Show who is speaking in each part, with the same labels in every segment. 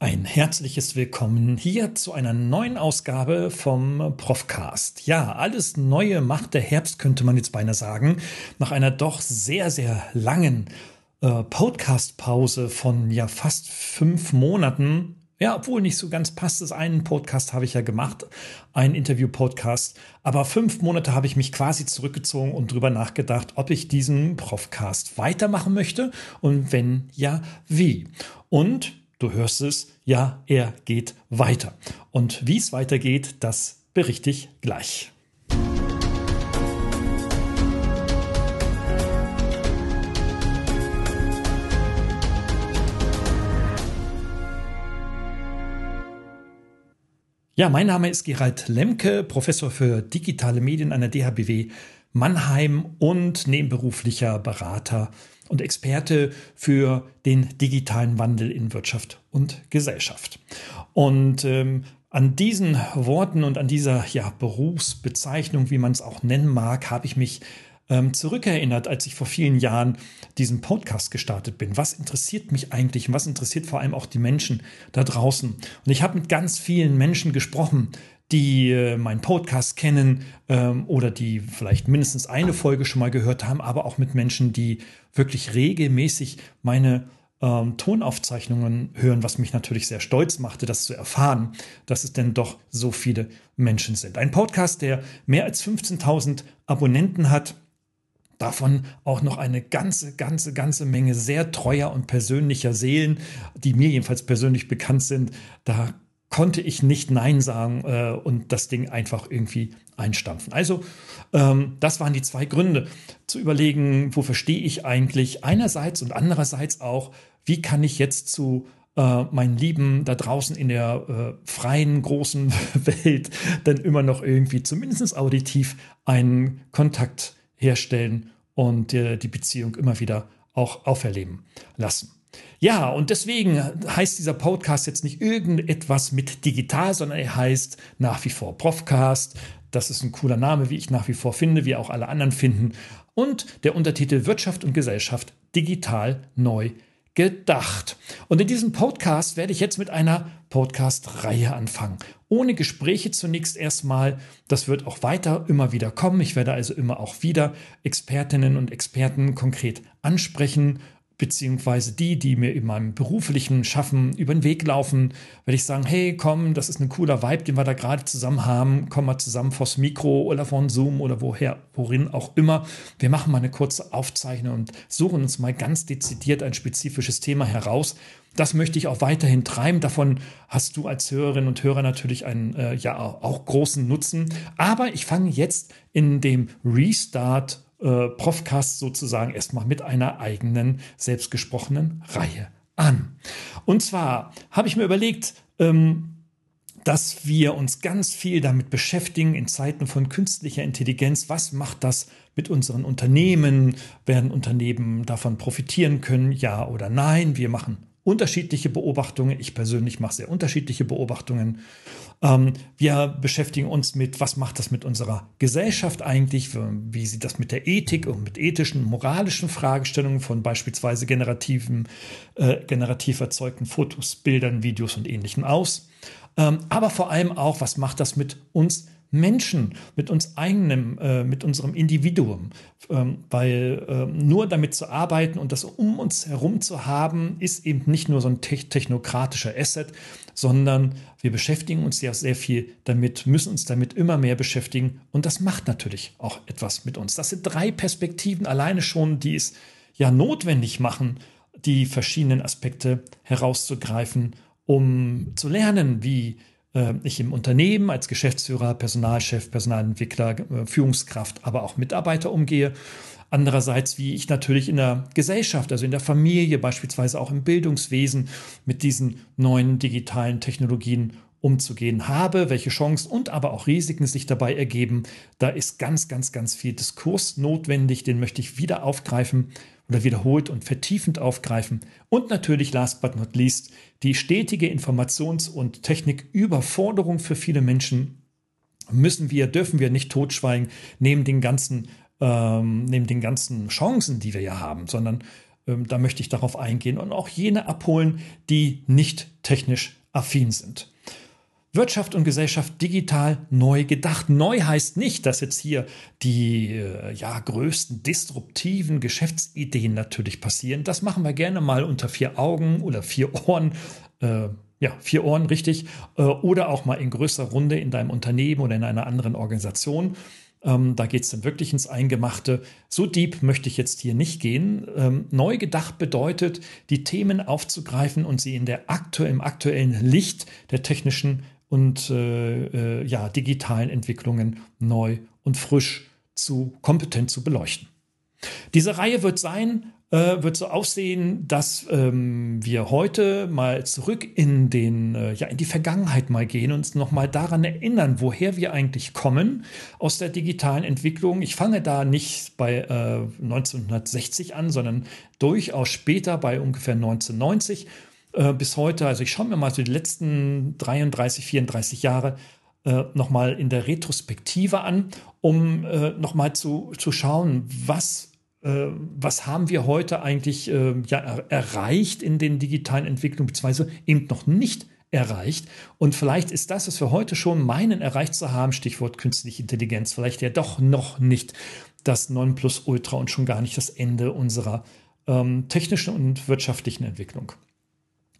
Speaker 1: Ein herzliches Willkommen hier zu einer neuen Ausgabe vom Profcast. Ja, alles Neue macht der Herbst, könnte man jetzt beinahe sagen. Nach einer doch sehr, sehr langen äh, Podcast-Pause von ja fast fünf Monaten. Ja, obwohl nicht so ganz passt. Das einen Podcast habe ich ja gemacht, ein Interview-Podcast. Aber fünf Monate habe ich mich quasi zurückgezogen und drüber nachgedacht, ob ich diesen Profcast weitermachen möchte und wenn ja, wie. Und Du hörst es, ja, er geht weiter. Und wie es weitergeht, das berichte ich gleich. Ja, mein Name ist Gerald Lemke, Professor für digitale Medien an der DHBW Mannheim und nebenberuflicher Berater und Experte für den digitalen Wandel in Wirtschaft und Gesellschaft. Und ähm, an diesen Worten und an dieser ja, Berufsbezeichnung, wie man es auch nennen mag, habe ich mich ähm, zurückerinnert, als ich vor vielen Jahren diesen Podcast gestartet bin. Was interessiert mich eigentlich und was interessiert vor allem auch die Menschen da draußen? Und ich habe mit ganz vielen Menschen gesprochen, die äh, meinen Podcast kennen ähm, oder die vielleicht mindestens eine Folge schon mal gehört haben, aber auch mit Menschen, die wirklich regelmäßig meine ähm, Tonaufzeichnungen hören, was mich natürlich sehr stolz machte, das zu erfahren, dass es denn doch so viele Menschen sind. Ein Podcast, der mehr als 15.000 Abonnenten hat, davon auch noch eine ganze, ganze, ganze Menge sehr treuer und persönlicher Seelen, die mir jedenfalls persönlich bekannt sind. Da konnte ich nicht Nein sagen äh, und das Ding einfach irgendwie einstampfen. Also ähm, das waren die zwei Gründe, zu überlegen, wofür stehe ich eigentlich einerseits und andererseits auch, wie kann ich jetzt zu äh, meinen Lieben da draußen in der äh, freien, großen Welt dann immer noch irgendwie zumindest auditiv einen Kontakt herstellen und äh, die Beziehung immer wieder auch auferleben lassen. Ja, und deswegen heißt dieser Podcast jetzt nicht irgendetwas mit digital, sondern er heißt nach wie vor Profcast. Das ist ein cooler Name, wie ich nach wie vor finde, wie auch alle anderen finden. Und der Untertitel Wirtschaft und Gesellschaft digital neu gedacht. Und in diesem Podcast werde ich jetzt mit einer Podcast-Reihe anfangen. Ohne Gespräche zunächst erstmal. Das wird auch weiter immer wieder kommen. Ich werde also immer auch wieder Expertinnen und Experten konkret ansprechen beziehungsweise die, die mir in meinem beruflichen Schaffen über den Weg laufen, werde ich sagen, hey, komm, das ist ein cooler Vibe, den wir da gerade zusammen haben, komm mal zusammen vors Mikro oder von Zoom oder woher, worin auch immer. Wir machen mal eine kurze Aufzeichnung und suchen uns mal ganz dezidiert ein spezifisches Thema heraus. Das möchte ich auch weiterhin treiben. Davon hast du als Hörerin und Hörer natürlich einen äh, ja auch großen Nutzen. Aber ich fange jetzt in dem Restart äh, Profcast sozusagen erstmal mit einer eigenen selbstgesprochenen Reihe an. Und zwar habe ich mir überlegt, ähm, dass wir uns ganz viel damit beschäftigen in Zeiten von künstlicher Intelligenz. Was macht das mit unseren Unternehmen? Werden Unternehmen davon profitieren können? Ja oder nein? Wir machen unterschiedliche Beobachtungen. Ich persönlich mache sehr unterschiedliche Beobachtungen. Ähm, wir beschäftigen uns mit, was macht das mit unserer Gesellschaft eigentlich? Wie sieht das mit der Ethik und mit ethischen, moralischen Fragestellungen von beispielsweise generativen, äh, generativ erzeugten Fotos, Bildern, Videos und Ähnlichem aus? Ähm, aber vor allem auch, was macht das mit uns Menschen, mit uns eigenem, äh, mit unserem Individuum. Ähm, weil äh, nur damit zu arbeiten und das um uns herum zu haben, ist eben nicht nur so ein te technokratischer Asset, sondern wir beschäftigen uns ja sehr viel damit, müssen uns damit immer mehr beschäftigen und das macht natürlich auch etwas mit uns. Das sind drei Perspektiven alleine schon, die es ja notwendig machen, die verschiedenen Aspekte herauszugreifen, um zu lernen, wie ich im Unternehmen als Geschäftsführer, Personalchef, Personalentwickler, äh, Führungskraft, aber auch Mitarbeiter umgehe. Andererseits, wie ich natürlich in der Gesellschaft, also in der Familie, beispielsweise auch im Bildungswesen mit diesen neuen digitalen Technologien umzugehen habe, welche Chancen und aber auch Risiken sich dabei ergeben. Da ist ganz, ganz, ganz viel Diskurs notwendig, den möchte ich wieder aufgreifen oder wiederholt und vertiefend aufgreifen. Und natürlich, last but not least, die stetige Informations- und Techniküberforderung für viele Menschen müssen wir, dürfen wir nicht totschweigen, neben den ganzen, ähm, neben den ganzen Chancen, die wir ja haben, sondern ähm, da möchte ich darauf eingehen und auch jene abholen, die nicht technisch affin sind. Wirtschaft und Gesellschaft digital neu gedacht. Neu heißt nicht, dass jetzt hier die äh, ja, größten disruptiven Geschäftsideen natürlich passieren. Das machen wir gerne mal unter vier Augen oder vier Ohren. Äh, ja, vier Ohren, richtig. Äh, oder auch mal in größerer Runde in deinem Unternehmen oder in einer anderen Organisation. Ähm, da geht es dann wirklich ins Eingemachte. So deep möchte ich jetzt hier nicht gehen. Ähm, neu gedacht bedeutet, die Themen aufzugreifen und sie in der aktu im aktuellen Licht der technischen und äh, äh, ja, digitalen Entwicklungen neu und frisch zu kompetent zu beleuchten. Diese Reihe wird sein, äh, wird so aussehen, dass ähm, wir heute mal zurück in den, äh, ja, in die Vergangenheit mal gehen und uns nochmal daran erinnern, woher wir eigentlich kommen aus der digitalen Entwicklung. Ich fange da nicht bei äh, 1960 an, sondern durchaus später bei ungefähr 1990 äh, bis heute. Also ich schaue mir mal so die letzten 33, 34 Jahre äh, nochmal in der Retrospektive an, um äh, nochmal zu, zu schauen, was äh, was haben wir heute eigentlich äh, ja, erreicht in den digitalen Entwicklungen, beziehungsweise eben noch nicht erreicht. Und vielleicht ist das, was wir heute schon meinen, erreicht zu haben, Stichwort künstliche Intelligenz, vielleicht ja doch noch nicht das Nonplusultra und schon gar nicht das Ende unserer ähm, technischen und wirtschaftlichen Entwicklung.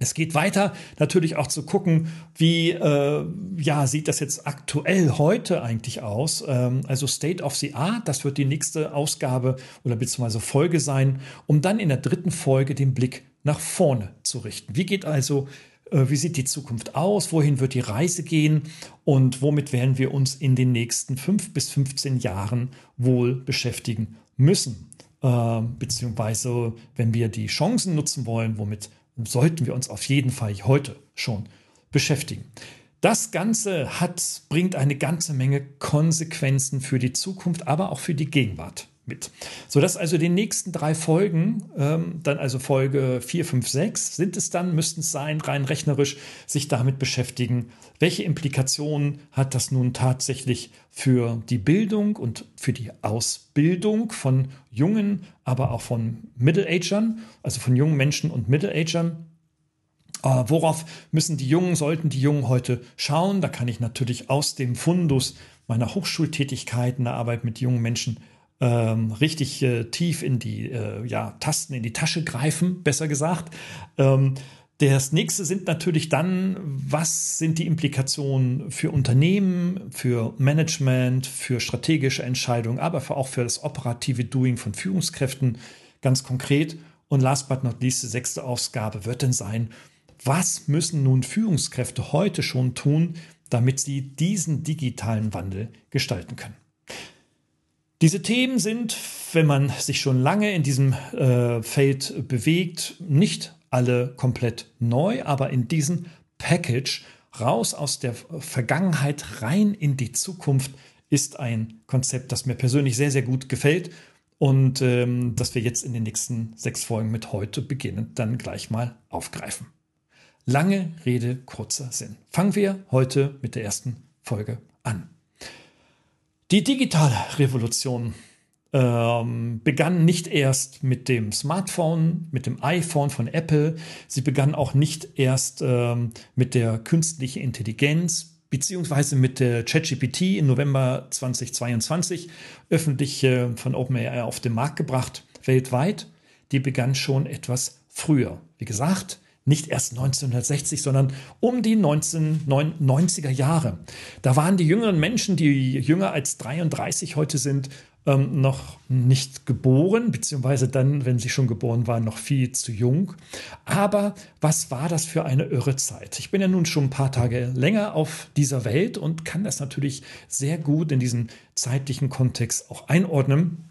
Speaker 1: Es geht weiter, natürlich auch zu gucken, wie äh, ja, sieht das jetzt aktuell heute eigentlich aus. Ähm, also State of the Art, das wird die nächste Ausgabe oder beziehungsweise Folge sein, um dann in der dritten Folge den Blick nach vorne zu richten. Wie geht also, äh, wie sieht die Zukunft aus? Wohin wird die Reise gehen? Und womit werden wir uns in den nächsten fünf bis 15 Jahren wohl beschäftigen müssen? Äh, beziehungsweise, wenn wir die Chancen nutzen wollen, womit sollten wir uns auf jeden Fall heute schon beschäftigen. Das Ganze hat, bringt eine ganze Menge Konsequenzen für die Zukunft, aber auch für die Gegenwart mit. Sodass also die nächsten drei Folgen, ähm, dann also Folge 4, 5, 6, sind es dann, müssten es sein, rein rechnerisch, sich damit beschäftigen, welche Implikationen hat das nun tatsächlich für die Bildung und für die Ausbildung von jungen, aber auch von Middle-Agern, also von jungen Menschen und Middle-Agern. Äh, worauf müssen die Jungen, sollten die Jungen heute schauen? Da kann ich natürlich aus dem Fundus meiner Hochschultätigkeit in der Arbeit mit jungen Menschen ähm, richtig äh, tief in die äh, ja, Tasten, in die Tasche greifen, besser gesagt. Ähm, das nächste sind natürlich dann, was sind die Implikationen für Unternehmen, für Management, für strategische Entscheidungen, aber auch für das operative Doing von Führungskräften ganz konkret. Und last but not least, die sechste Ausgabe wird dann sein, was müssen nun Führungskräfte heute schon tun, damit sie diesen digitalen Wandel gestalten können? Diese Themen sind, wenn man sich schon lange in diesem äh, Feld bewegt, nicht alle komplett neu, aber in diesem Package raus aus der Vergangenheit rein in die Zukunft ist ein Konzept, das mir persönlich sehr, sehr gut gefällt und ähm, das wir jetzt in den nächsten sechs Folgen mit heute beginnen, dann gleich mal aufgreifen. Lange Rede, kurzer Sinn. Fangen wir heute mit der ersten Folge an. Die digitale Revolution ähm, begann nicht erst mit dem Smartphone, mit dem iPhone von Apple. Sie begann auch nicht erst ähm, mit der künstlichen Intelligenz beziehungsweise mit der ChatGPT im November 2022 öffentlich äh, von OpenAI auf den Markt gebracht, weltweit. Die begann schon etwas früher. Wie gesagt, nicht erst 1960, sondern um die 1990er Jahre. Da waren die jüngeren Menschen, die jünger als 33 heute sind, ähm, noch nicht geboren, beziehungsweise dann, wenn sie schon geboren waren, noch viel zu jung. Aber was war das für eine irre Zeit? Ich bin ja nun schon ein paar Tage länger auf dieser Welt und kann das natürlich sehr gut in diesen zeitlichen Kontext auch einordnen.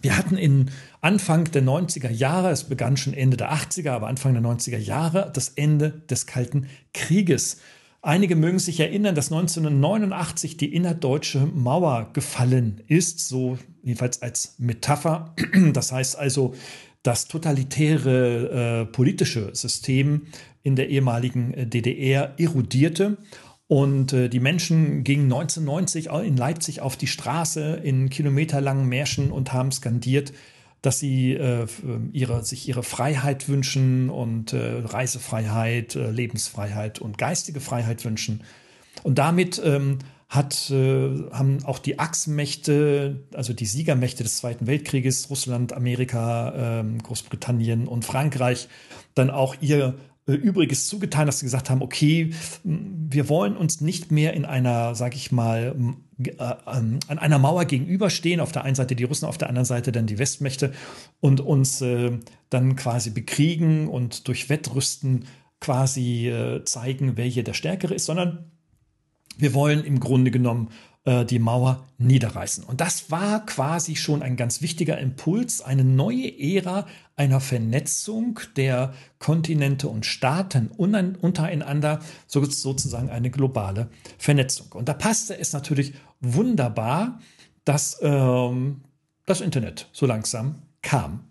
Speaker 1: Wir hatten in Anfang der 90er Jahre, es begann schon Ende der 80er, aber Anfang der 90er Jahre, das Ende des Kalten Krieges. Einige mögen sich erinnern, dass 1989 die innerdeutsche Mauer gefallen ist, so jedenfalls als Metapher. Das heißt also, das totalitäre äh, politische System in der ehemaligen äh, DDR erodierte und äh, die Menschen gingen 1990 in Leipzig auf die Straße in kilometerlangen Märschen und haben skandiert, dass sie äh, ihre, sich ihre Freiheit wünschen und äh, Reisefreiheit, äh, Lebensfreiheit und geistige Freiheit wünschen. Und damit ähm, hat, äh, haben auch die Achsenmächte, also die Siegermächte des Zweiten Weltkrieges, Russland, Amerika, ähm, Großbritannien und Frankreich, dann auch ihr äh, Übriges zugetan, dass sie gesagt haben, okay, wir wollen uns nicht mehr in einer, sag ich mal, äh, an einer Mauer gegenüberstehen, auf der einen Seite die Russen, auf der anderen Seite dann die Westmächte und uns äh, dann quasi bekriegen und durch Wettrüsten quasi äh, zeigen, wer hier der Stärkere ist, sondern wir wollen im Grunde genommen äh, die Mauer niederreißen. Und das war quasi schon ein ganz wichtiger Impuls, eine neue Ära einer Vernetzung der Kontinente und Staaten untereinander, sozusagen eine globale Vernetzung. Und da passte es natürlich wunderbar, dass ähm, das Internet so langsam kam.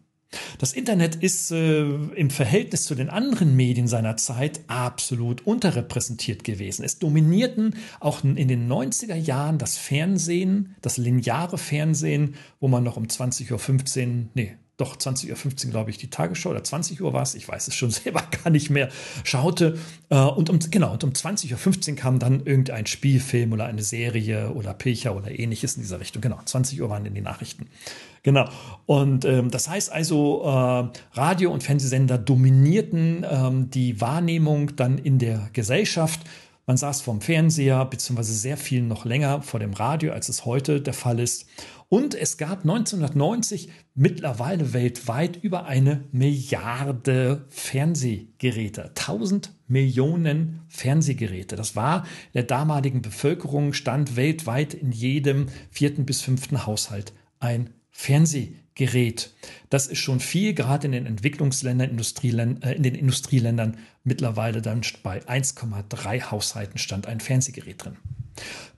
Speaker 1: Das Internet ist äh, im Verhältnis zu den anderen Medien seiner Zeit absolut unterrepräsentiert gewesen. Es dominierten auch in den 90er Jahren das Fernsehen, das lineare Fernsehen, wo man noch um 20.15 Uhr, nee, doch 20.15 Uhr, glaube ich, die Tagesschau oder 20 Uhr war es, ich weiß es schon selber gar nicht mehr, schaute. Äh, und um, genau, und um 20.15 Uhr kam dann irgendein Spielfilm oder eine Serie oder Pilcher oder ähnliches in dieser Richtung. Genau, 20 Uhr waren in die Nachrichten. Genau. Und ähm, das heißt also, äh, Radio- und Fernsehsender dominierten ähm, die Wahrnehmung dann in der Gesellschaft. Man saß vorm Fernseher, beziehungsweise sehr viel noch länger vor dem Radio, als es heute der Fall ist. Und es gab 1990 mittlerweile weltweit über eine Milliarde Fernsehgeräte. 1000 Millionen Fernsehgeräte. Das war der damaligen Bevölkerung stand weltweit in jedem vierten bis fünften Haushalt ein Fernsehgerät. Das ist schon viel, gerade in den Entwicklungsländern, Industrieländern, äh, in den Industrieländern mittlerweile dann bei 1,3 Haushalten stand ein Fernsehgerät drin.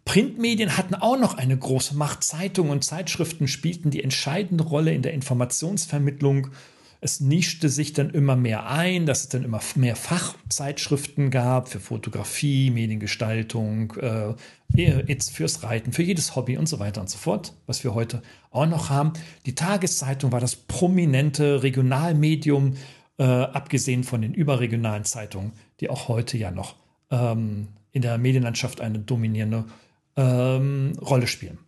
Speaker 1: Printmedien hatten auch noch eine große Macht. Zeitungen und Zeitschriften spielten die entscheidende Rolle in der Informationsvermittlung es nischte sich dann immer mehr ein, dass es dann immer mehr Fachzeitschriften gab für Fotografie, Mediengestaltung, äh, jetzt fürs Reiten, für jedes Hobby und so weiter und so fort, was wir heute auch noch haben. Die Tageszeitung war das prominente Regionalmedium, äh, abgesehen von den überregionalen Zeitungen, die auch heute ja noch ähm, in der Medienlandschaft eine dominierende ähm, Rolle spielen.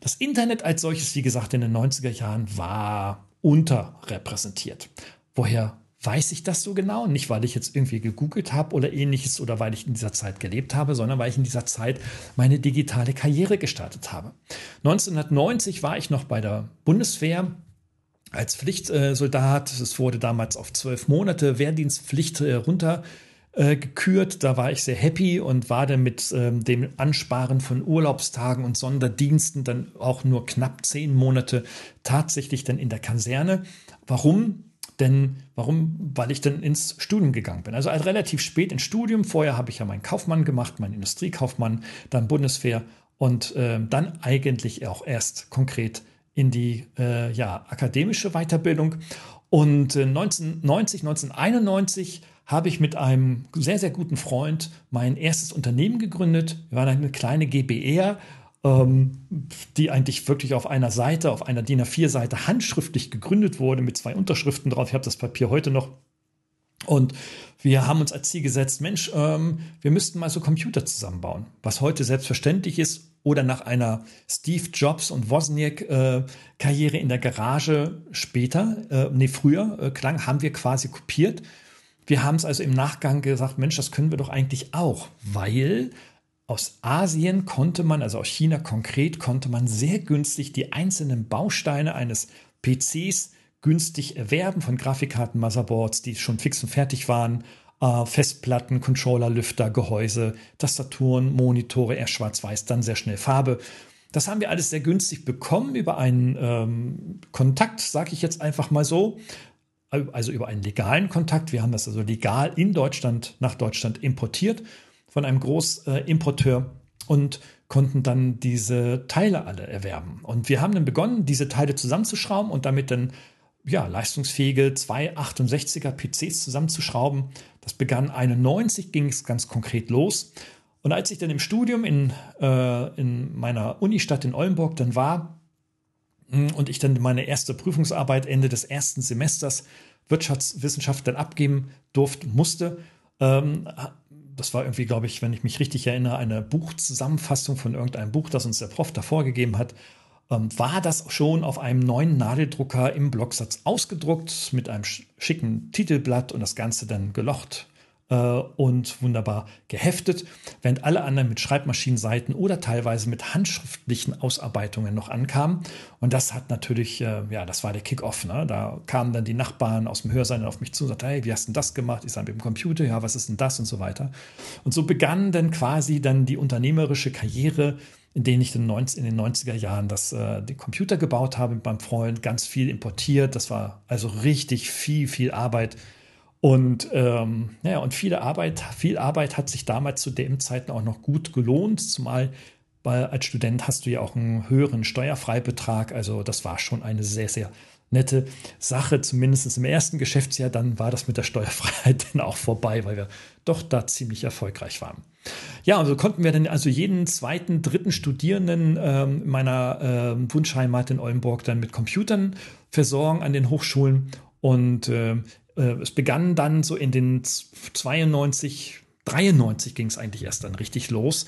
Speaker 1: Das Internet als solches, wie gesagt, in den 90er Jahren war unterrepräsentiert. Woher weiß ich das so genau? Nicht, weil ich jetzt irgendwie gegoogelt habe oder ähnliches oder weil ich in dieser Zeit gelebt habe, sondern weil ich in dieser Zeit meine digitale Karriere gestartet habe. 1990 war ich noch bei der Bundeswehr als Pflichtsoldat. Es wurde damals auf zwölf Monate Wehrdienstpflicht äh, runter äh, gekürt. Da war ich sehr happy und war dann mit ähm, dem Ansparen von Urlaubstagen und Sonderdiensten dann auch nur knapp zehn Monate tatsächlich dann in der Kaserne. Warum? Denn warum? Weil ich dann ins Studium gegangen bin. Also relativ spät ins Studium. Vorher habe ich ja meinen Kaufmann gemacht, meinen Industriekaufmann, dann Bundeswehr und äh, dann eigentlich auch erst konkret in die äh, ja, akademische Weiterbildung. Und äh, 1990, 1991 habe ich mit einem sehr, sehr guten Freund mein erstes Unternehmen gegründet. Wir waren eine kleine GBR, ähm, die eigentlich wirklich auf einer Seite, auf einer DIN A4-Seite handschriftlich gegründet wurde mit zwei Unterschriften drauf. Ich habe das Papier heute noch. Und wir haben uns als Ziel gesetzt, Mensch, ähm, wir müssten mal so Computer zusammenbauen, was heute selbstverständlich ist oder nach einer Steve Jobs und Wozniak-Karriere äh, in der Garage später, äh, nee, früher äh, klang, haben wir quasi kopiert. Wir haben es also im Nachgang gesagt, Mensch, das können wir doch eigentlich auch, weil aus Asien konnte man, also aus China konkret, konnte man sehr günstig die einzelnen Bausteine eines PCs günstig erwerben von Grafikkarten, Motherboards, die schon fix und fertig waren, äh, Festplatten, Controller, Lüfter, Gehäuse, Tastaturen, Monitore, erst schwarz-weiß, dann sehr schnell Farbe. Das haben wir alles sehr günstig bekommen über einen ähm, Kontakt, sage ich jetzt einfach mal so also über einen legalen Kontakt. Wir haben das also legal in Deutschland nach Deutschland importiert von einem Großimporteur und konnten dann diese Teile alle erwerben. Und wir haben dann begonnen, diese Teile zusammenzuschrauben und damit dann ja, leistungsfähige 268er PCs zusammenzuschrauben. Das begann 91, ging es ganz konkret los. Und als ich dann im Studium in, äh, in meiner Unistadt in Oldenburg dann war, und ich dann meine erste Prüfungsarbeit Ende des ersten Semesters Wirtschaftswissenschaft dann abgeben durfte, musste. Ähm, das war irgendwie, glaube ich, wenn ich mich richtig erinnere, eine Buchzusammenfassung von irgendeinem Buch, das uns der Prof da vorgegeben hat. Ähm, war das schon auf einem neuen Nadeldrucker im Blocksatz ausgedruckt mit einem schicken Titelblatt und das Ganze dann gelocht äh, und wunderbar geheftet, während alle anderen mit Schreibmaschinenseiten oder teilweise mit handschriftlichen Ausarbeitungen noch ankamen. Und das hat natürlich, äh, ja, das war der Kick-Off. Ne? Da kamen dann die Nachbarn aus dem Hörsaal auf mich zu und sagten, hey, wie hast du denn das gemacht? Ich sage, mit dem Computer, ja, was ist denn das und so weiter. Und so begann dann quasi dann die unternehmerische Karriere in denen ich in den 90er Jahren das, äh, den Computer gebaut habe mit meinem Freund, ganz viel importiert. Das war also richtig viel, viel Arbeit und ähm, ja, und viele Arbeit, viel Arbeit hat sich damals zu dem Zeiten auch noch gut gelohnt, zumal weil als Student hast du ja auch einen höheren Steuerfreibetrag. Also das war schon eine sehr, sehr nette Sache, zumindest im ersten Geschäftsjahr. Dann war das mit der Steuerfreiheit dann auch vorbei, weil wir doch da ziemlich erfolgreich waren. Ja, und so konnten wir dann also jeden zweiten, dritten Studierenden ähm, meiner äh, Wunschheimat in Oldenburg dann mit Computern versorgen an den Hochschulen. Und äh, es begann dann so in den 92, 93 ging es eigentlich erst dann richtig los,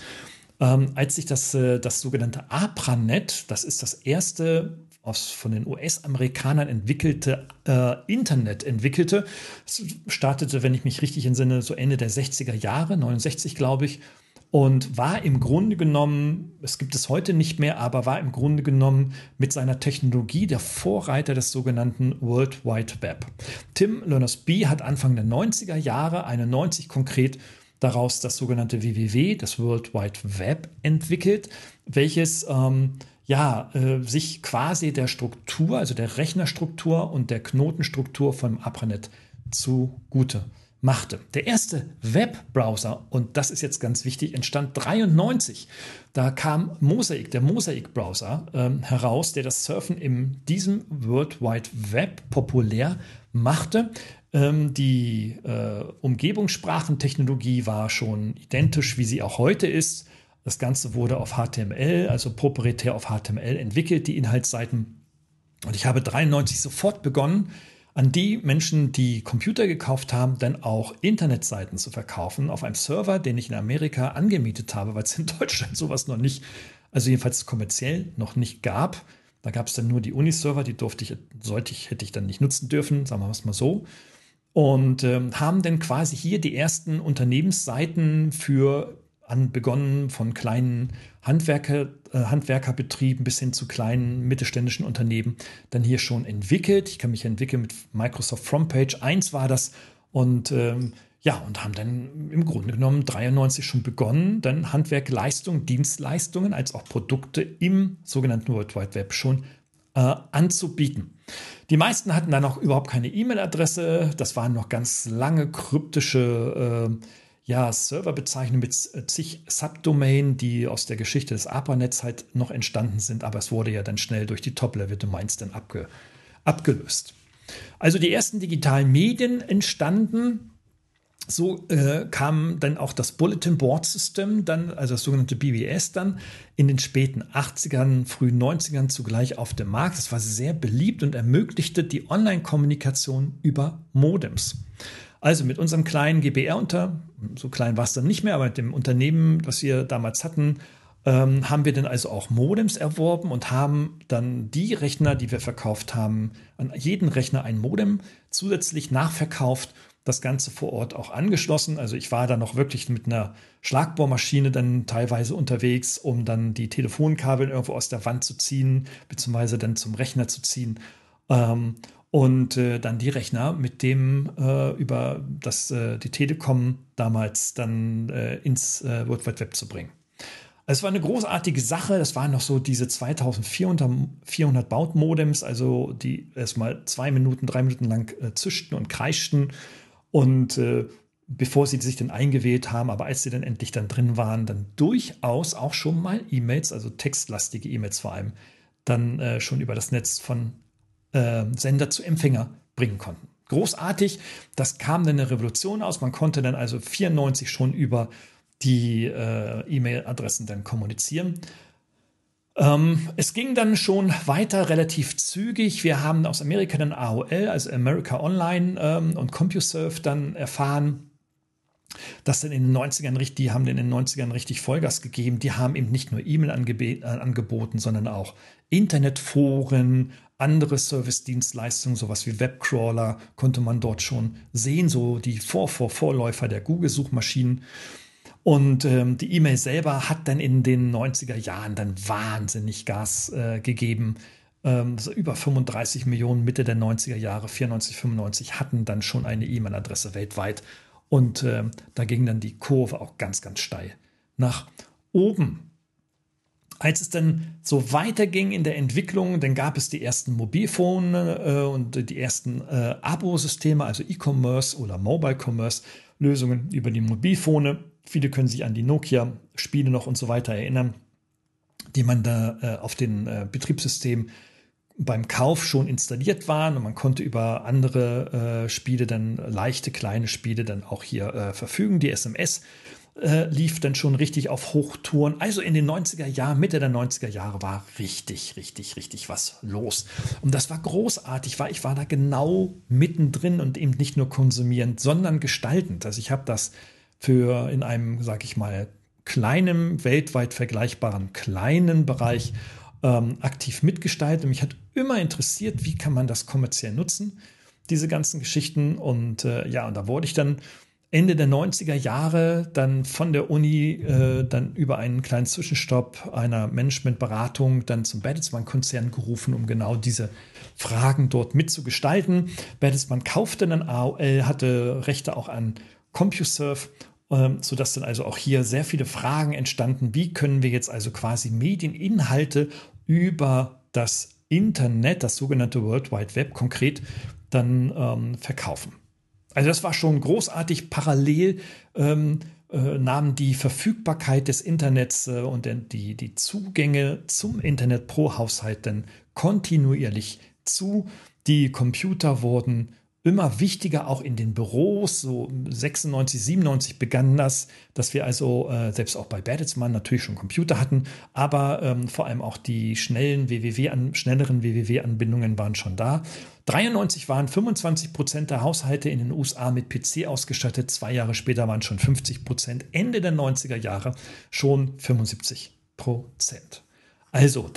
Speaker 1: ähm, als sich das, äh, das sogenannte APRANET, das ist das erste aus von den US-Amerikanern entwickelte äh, Internet entwickelte. Es startete, wenn ich mich richtig entsinne, so Ende der 60er Jahre, 69 glaube ich, und war im Grunde genommen, es gibt es heute nicht mehr, aber war im Grunde genommen mit seiner Technologie der Vorreiter des sogenannten World Wide Web. Tim Berners-Lee hat Anfang der 90er Jahre, 91 konkret, daraus das sogenannte WWW, das World Wide Web, entwickelt, welches ähm, ja, äh, sich quasi der Struktur, also der Rechnerstruktur und der Knotenstruktur vom APRANET zugute machte. Der erste Webbrowser, und das ist jetzt ganz wichtig, entstand 93. Da kam Mosaic, der Mosaic-Browser ähm, heraus, der das Surfen in diesem World Wide Web populär machte. Ähm, die äh, Umgebungssprachentechnologie war schon identisch, wie sie auch heute ist. Das Ganze wurde auf HTML, also proprietär auf HTML entwickelt, die Inhaltsseiten. Und ich habe 93 sofort begonnen, an die Menschen, die Computer gekauft haben, dann auch Internetseiten zu verkaufen auf einem Server, den ich in Amerika angemietet habe, weil es in Deutschland sowas noch nicht, also jedenfalls kommerziell noch nicht gab. Da gab es dann nur die Uniserver, die durfte ich, sollte ich, hätte ich dann nicht nutzen dürfen, sagen wir es mal so. Und ähm, haben dann quasi hier die ersten Unternehmensseiten für an begonnen von kleinen Handwerker, äh, Handwerkerbetrieben bis hin zu kleinen mittelständischen Unternehmen dann hier schon entwickelt. Ich kann mich entwickeln mit Microsoft Frontpage 1 war das und ähm, ja, und haben dann im Grunde genommen 93 schon begonnen, dann Handwerkleistungen, Dienstleistungen als auch Produkte im sogenannten World Wide Web schon äh, anzubieten. Die meisten hatten dann auch überhaupt keine E-Mail-Adresse. Das waren noch ganz lange kryptische äh, ja, Serverbezeichnungen mit äh, zig Subdomain, die aus der Geschichte des ARPANETs halt noch entstanden sind, aber es wurde ja dann schnell durch die Top-Level-Domains dann abge abgelöst. Also die ersten digitalen Medien entstanden. So äh, kam dann auch das Bulletin Board System, dann, also das sogenannte BBS, dann in den späten 80ern, frühen 90ern zugleich auf dem Markt. Das war sehr beliebt und ermöglichte die Online-Kommunikation über Modems. Also mit unserem kleinen GBR unter, so klein war es dann nicht mehr, aber mit dem Unternehmen, was wir damals hatten, ähm, haben wir dann also auch Modems erworben und haben dann die Rechner, die wir verkauft haben, an jeden Rechner ein Modem zusätzlich nachverkauft, das Ganze vor Ort auch angeschlossen. Also ich war da noch wirklich mit einer Schlagbohrmaschine dann teilweise unterwegs, um dann die Telefonkabel irgendwo aus der Wand zu ziehen, beziehungsweise dann zum Rechner zu ziehen. Ähm, und äh, dann die Rechner mit dem äh, über das äh, die Telekom damals dann äh, ins äh, World Wide Web zu bringen. Es war eine großartige Sache. Das waren noch so diese 2400 400 Baut-Modems, also die erstmal zwei Minuten, drei Minuten lang äh, zischten und kreischten und bevor sie sich dann eingewählt haben, aber als sie dann endlich dann drin waren, dann durchaus auch schon mal E-Mails, also textlastige E-Mails vor allem, dann äh, schon über das Netz von äh, Sender zu Empfänger bringen konnten. Großartig, das kam dann eine Revolution aus. Man konnte dann also 94 schon über die äh, E-Mail-Adressen dann kommunizieren. Ähm, es ging dann schon weiter relativ zügig. Wir haben aus Amerika dann AOL, also America Online ähm, und CompuServe dann erfahren, dass dann in den 90ern richtig, die haben in den 90ern richtig Vollgas gegeben. Die haben eben nicht nur E-Mail angeb angeboten, sondern auch Internetforen, andere Service-Dienstleistungen, sowas wie Webcrawler, konnte man dort schon sehen, so die Vor -Vor Vorläufer der Google-Suchmaschinen. Und ähm, die E-Mail selber hat dann in den 90er Jahren dann wahnsinnig Gas äh, gegeben. Ähm, über 35 Millionen Mitte der 90er Jahre, 94, 95, hatten dann schon eine E-Mail-Adresse weltweit. Und äh, da ging dann die Kurve auch ganz, ganz steil nach oben. Als es dann so weiterging in der Entwicklung, dann gab es die ersten Mobilfone äh, und die ersten äh, Abo-Systeme, also E-Commerce oder Mobile Commerce-Lösungen über die Mobilfone. Viele können sich an die Nokia-Spiele noch und so weiter erinnern, die man da äh, auf den äh, Betriebssystem beim Kauf schon installiert waren und man konnte über andere äh, Spiele dann, leichte kleine Spiele dann auch hier äh, verfügen. Die SMS äh, lief dann schon richtig auf Hochtouren. Also in den 90er Jahren, Mitte der 90er Jahre war richtig, richtig, richtig was los. Und das war großartig, weil ich war da genau mittendrin und eben nicht nur konsumierend, sondern gestaltend. Also ich habe das für in einem, sag ich mal, kleinen, weltweit vergleichbaren kleinen Bereich ähm, aktiv mitgestaltet. Und mich hat immer interessiert, wie kann man das kommerziell nutzen, diese ganzen Geschichten. Und äh, ja, und da wurde ich dann Ende der 90er Jahre dann von der Uni äh, dann über einen kleinen Zwischenstopp einer Managementberatung dann zum Bertelsmann-Konzern gerufen, um genau diese Fragen dort mitzugestalten. Bertelsmann kaufte dann AOL, hatte Rechte auch an CompuServe ähm, sodass dann also auch hier sehr viele Fragen entstanden. Wie können wir jetzt also quasi Medieninhalte über das Internet, das sogenannte World Wide Web, konkret dann ähm, verkaufen? Also das war schon großartig. Parallel ähm, äh, nahm die Verfügbarkeit des Internets äh, und die, die Zugänge zum Internet pro Haushalt dann kontinuierlich zu. Die Computer wurden immer wichtiger, auch in den Büros. So 96, 97 begann das, dass wir also äh, selbst auch bei Bertelsmann natürlich schon Computer hatten, aber ähm, vor allem auch die schnellen WWW -an, schnelleren WWW-Anbindungen waren schon da. 93 waren 25 Prozent der Haushalte in den USA mit PC ausgestattet. Zwei Jahre später waren schon 50 Prozent. Ende der 90er Jahre schon 75 Prozent. Also,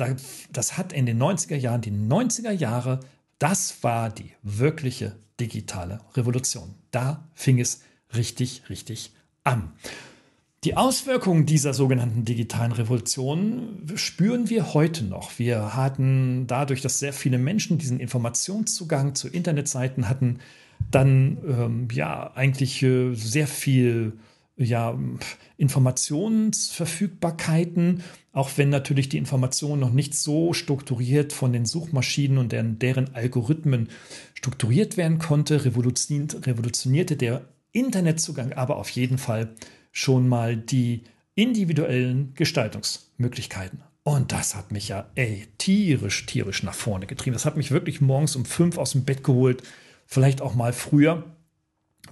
Speaker 1: das hat in den 90er Jahren, die 90er Jahre, das war die wirkliche digitale Revolution. Da fing es richtig, richtig an. Die Auswirkungen dieser sogenannten digitalen Revolution spüren wir heute noch. Wir hatten dadurch, dass sehr viele Menschen diesen Informationszugang zu Internetseiten hatten, dann ähm, ja eigentlich äh, sehr viel ja, Informationsverfügbarkeiten, auch wenn natürlich die Information noch nicht so strukturiert von den Suchmaschinen und deren, deren Algorithmen strukturiert werden konnte, revolutionierte der Internetzugang aber auf jeden Fall schon mal die individuellen Gestaltungsmöglichkeiten. Und das hat mich ja ey, tierisch, tierisch nach vorne getrieben. Das hat mich wirklich morgens um fünf aus dem Bett geholt, vielleicht auch mal früher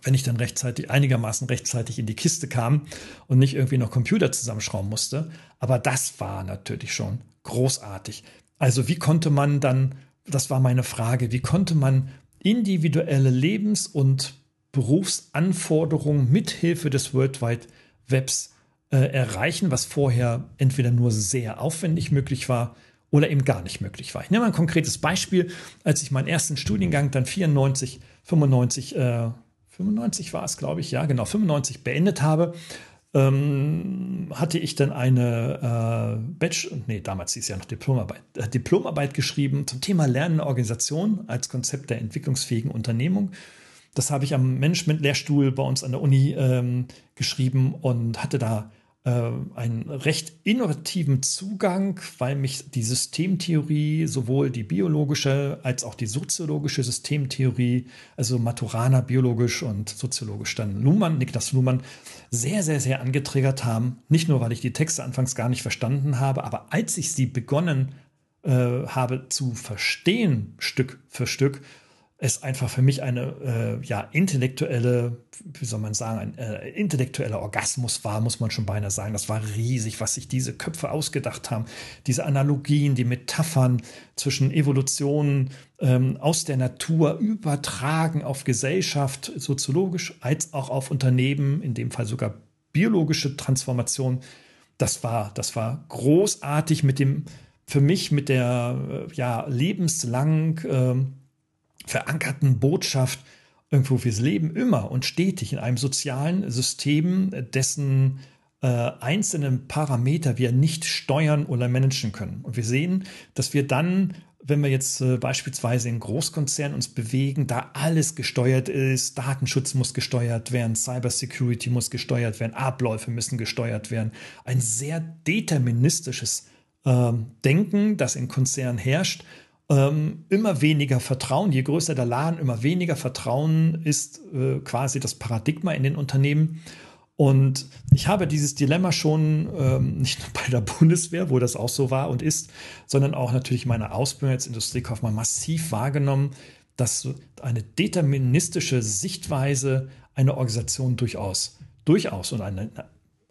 Speaker 1: wenn ich dann rechtzeitig, einigermaßen rechtzeitig in die Kiste kam und nicht irgendwie noch Computer zusammenschrauben musste. Aber das war natürlich schon großartig. Also wie konnte man dann, das war meine Frage, wie konnte man individuelle Lebens- und Berufsanforderungen mithilfe des World Wide Webs äh, erreichen, was vorher entweder nur sehr aufwendig möglich war oder eben gar nicht möglich war. Ich nehme mal ein konkretes Beispiel. Als ich meinen ersten Studiengang dann 94, 95 äh, 95 war es, glaube ich, ja, genau, 95 beendet habe, ähm, hatte ich dann eine äh, Bachelor, nee, damals hieß ja noch Diplomarbeit, äh, Diplomarbeit geschrieben zum Thema Lernen Organisation als Konzept der entwicklungsfähigen Unternehmung. Das habe ich am Management-Lehrstuhl bei uns an der Uni ähm, geschrieben und hatte da einen recht innovativen Zugang, weil mich die Systemtheorie, sowohl die biologische als auch die soziologische Systemtheorie, also Maturana biologisch und soziologisch dann Luhmann, Niklas Luhmann, sehr, sehr, sehr angetriggert haben. Nicht nur, weil ich die Texte anfangs gar nicht verstanden habe, aber als ich sie begonnen äh, habe zu verstehen, Stück für Stück, es einfach für mich eine äh, ja, intellektuelle, wie soll man sagen, ein äh, intellektueller Orgasmus war, muss man schon beinahe sagen. Das war riesig, was sich diese Köpfe ausgedacht haben. Diese Analogien, die Metaphern zwischen Evolution ähm, aus der Natur übertragen auf Gesellschaft, soziologisch, als auch auf Unternehmen, in dem Fall sogar biologische Transformation. Das war, das war großartig mit dem, für mich mit der äh, ja, lebenslang äh, verankerten Botschaft, irgendwo wir leben immer und stetig in einem sozialen System, dessen äh, einzelnen Parameter wir nicht steuern oder managen können. Und wir sehen, dass wir dann, wenn wir jetzt äh, beispielsweise in Großkonzernen uns bewegen, da alles gesteuert ist, Datenschutz muss gesteuert werden, Cybersecurity muss gesteuert werden, Abläufe müssen gesteuert werden, ein sehr deterministisches äh, Denken, das in Konzernen herrscht, ähm, immer weniger Vertrauen, je größer der Laden, immer weniger Vertrauen ist äh, quasi das Paradigma in den Unternehmen. Und ich habe dieses Dilemma schon ähm, nicht nur bei der Bundeswehr, wo das auch so war und ist, sondern auch natürlich meiner Ausbildung als Industriekaufmann massiv wahrgenommen, dass eine deterministische Sichtweise einer Organisation durchaus, durchaus und eine,